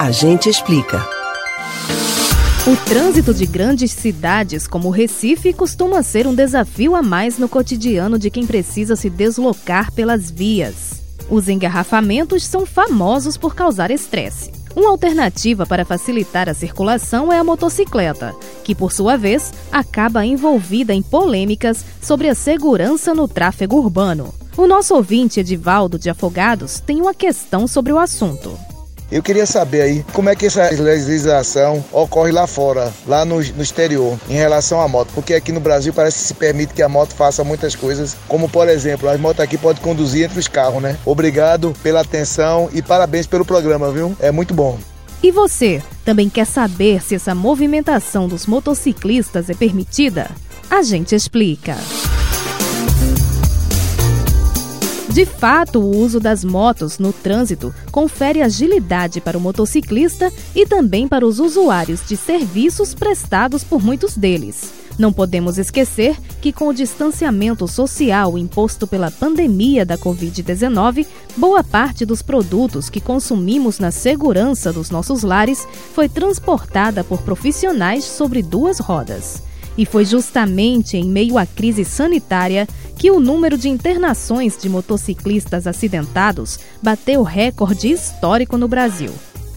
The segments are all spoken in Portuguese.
A gente explica. O trânsito de grandes cidades como Recife costuma ser um desafio a mais no cotidiano de quem precisa se deslocar pelas vias. Os engarrafamentos são famosos por causar estresse. Uma alternativa para facilitar a circulação é a motocicleta, que por sua vez acaba envolvida em polêmicas sobre a segurança no tráfego urbano. O nosso ouvinte Edivaldo de Afogados tem uma questão sobre o assunto. Eu queria saber aí como é que essa legislação ocorre lá fora, lá no, no, exterior, em relação à moto. Porque aqui no Brasil parece que se permite que a moto faça muitas coisas, como por exemplo, as motos aqui podem conduzir entre os carros, né? Obrigado pela atenção e parabéns pelo programa, viu? É muito bom. E você, também quer saber se essa movimentação dos motociclistas é permitida? A gente explica. De fato, o uso das motos no trânsito confere agilidade para o motociclista e também para os usuários de serviços prestados por muitos deles. Não podemos esquecer que, com o distanciamento social imposto pela pandemia da Covid-19, boa parte dos produtos que consumimos na segurança dos nossos lares foi transportada por profissionais sobre duas rodas. E foi justamente em meio à crise sanitária que o número de internações de motociclistas acidentados bateu recorde histórico no Brasil.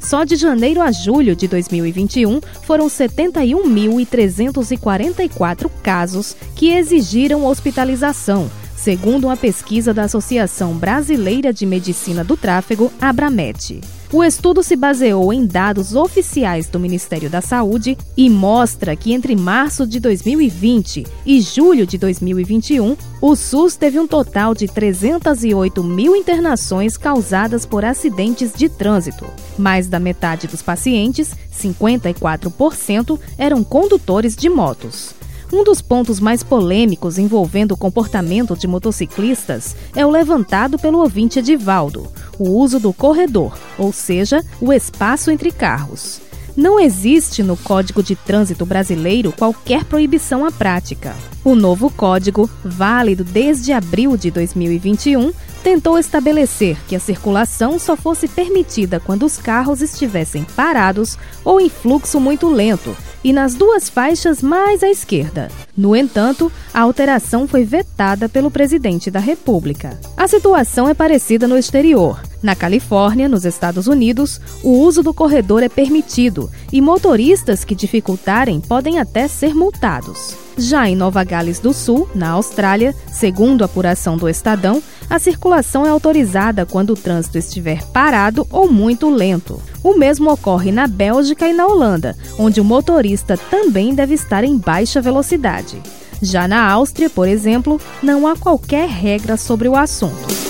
Só de janeiro a julho de 2021 foram 71.344 casos que exigiram hospitalização, segundo uma pesquisa da Associação Brasileira de Medicina do Tráfego, Abramet. O estudo se baseou em dados oficiais do Ministério da Saúde e mostra que entre março de 2020 e julho de 2021, o SUS teve um total de 308 mil internações causadas por acidentes de trânsito. Mais da metade dos pacientes, 54%, eram condutores de motos. Um dos pontos mais polêmicos envolvendo o comportamento de motociclistas é o levantado pelo ouvinte Edivaldo, o uso do corredor, ou seja, o espaço entre carros. Não existe no Código de Trânsito Brasileiro qualquer proibição à prática. O novo código, válido desde abril de 2021, tentou estabelecer que a circulação só fosse permitida quando os carros estivessem parados ou em fluxo muito lento e nas duas faixas mais à esquerda. No entanto, a alteração foi vetada pelo presidente da República. A situação é parecida no exterior. Na Califórnia, nos Estados Unidos, o uso do corredor é permitido e motoristas que dificultarem podem até ser multados. Já em Nova Gales do Sul, na Austrália, segundo a apuração do Estadão, a circulação é autorizada quando o trânsito estiver parado ou muito lento. O mesmo ocorre na Bélgica e na Holanda, onde o motorista também deve estar em baixa velocidade. Já na Áustria, por exemplo, não há qualquer regra sobre o assunto.